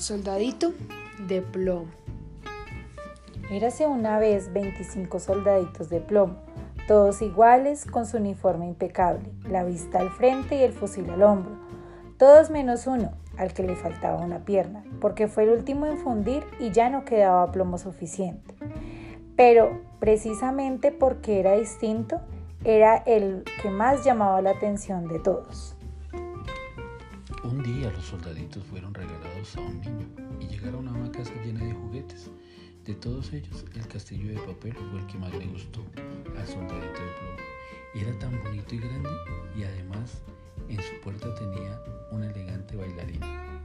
soldadito de plomo. Érase una vez 25 soldaditos de plomo, todos iguales con su uniforme impecable, la vista al frente y el fusil al hombro, todos menos uno, al que le faltaba una pierna, porque fue el último en fundir y ya no quedaba plomo suficiente. Pero precisamente porque era distinto, era el que más llamaba la atención de todos. Un día los soldaditos fueron regalados a un niño y llegaron a una casa llena de juguetes. De todos ellos, el castillo de papel fue el que más le gustó al soldadito de plomo. Era tan bonito y grande y además en su puerta tenía una elegante bailarina.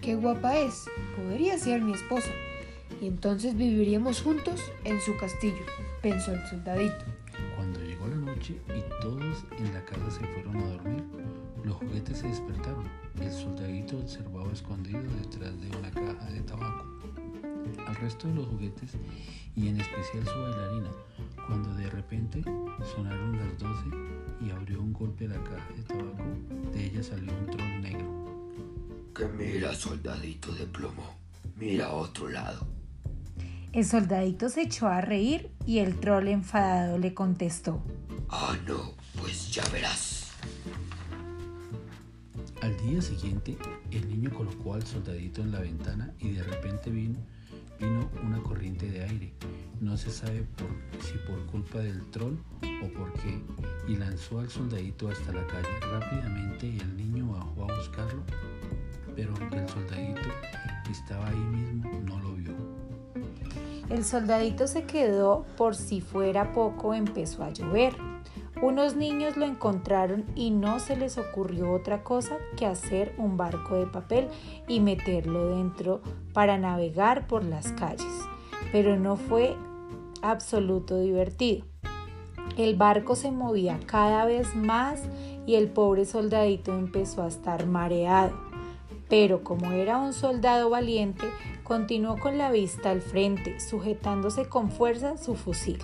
¡Qué guapa es! Podría ser mi esposa. Y entonces viviríamos juntos en su castillo, pensó el soldadito. Cuando llegó la noche y todos en la casa se fueron a dormir, los juguetes se despertaron. El soldadito observaba escondido detrás de una caja de tabaco al resto de los juguetes y en especial su bailarina, cuando de repente sonaron las 12 y abrió un golpe la caja de tabaco, de ella salió un troll negro. Que mira, soldadito de plomo, mira a otro lado. El soldadito se echó a reír y el troll enfadado le contestó. Ah, no, pues ya verás. Al día siguiente, el niño colocó al soldadito en la ventana y de repente vino, vino una corriente de aire. No se sabe si por culpa del troll o por qué, y lanzó al soldadito hasta la calle. Rápidamente el niño bajó a buscarlo, pero aunque el soldadito estaba ahí mismo, no lo vio. El soldadito se quedó por si fuera poco, empezó a llover. Unos niños lo encontraron y no se les ocurrió otra cosa que hacer un barco de papel y meterlo dentro para navegar por las calles. Pero no fue absoluto divertido. El barco se movía cada vez más y el pobre soldadito empezó a estar mareado. Pero como era un soldado valiente, continuó con la vista al frente, sujetándose con fuerza su fusil.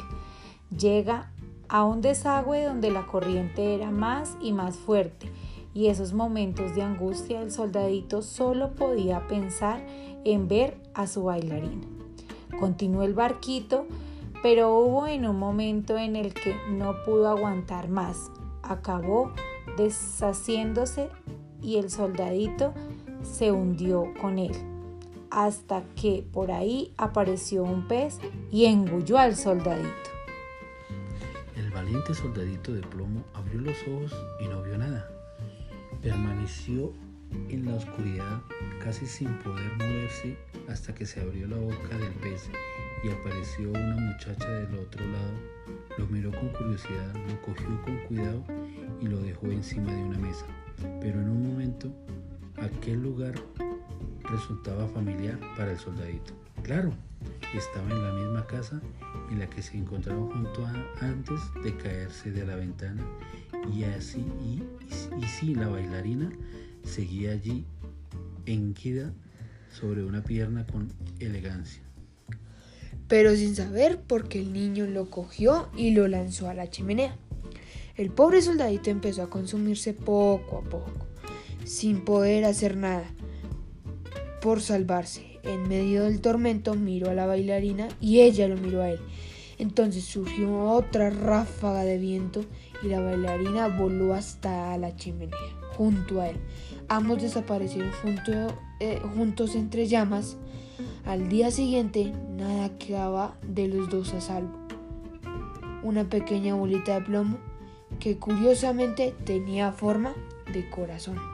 Llega a un desagüe donde la corriente era más y más fuerte y esos momentos de angustia el soldadito solo podía pensar en ver a su bailarina. Continuó el barquito, pero hubo en un momento en el que no pudo aguantar más. Acabó deshaciéndose y el soldadito se hundió con él, hasta que por ahí apareció un pez y engulló al soldadito valiente soldadito de plomo abrió los ojos y no vio nada. Permaneció en la oscuridad casi sin poder moverse hasta que se abrió la boca del pez y apareció una muchacha del otro lado. Lo miró con curiosidad, lo cogió con cuidado y lo dejó encima de una mesa. Pero en un momento aquel lugar resultaba familiar para el soldadito. Claro, estaba en la misma casa en la que se encontraron junto a, antes de caerse de la ventana y así y, y, sí la bailarina seguía allí enquida sobre una pierna con elegancia. Pero sin saber por qué el niño lo cogió y lo lanzó a la chimenea. El pobre soldadito empezó a consumirse poco a poco, sin poder hacer nada por salvarse en medio del tormento miró a la bailarina y ella lo miró a él. Entonces surgió otra ráfaga de viento y la bailarina voló hasta la chimenea, junto a él. Ambos desaparecieron eh, juntos entre llamas. Al día siguiente, nada quedaba de los dos a salvo. Una pequeña bolita de plomo que curiosamente tenía forma de corazón.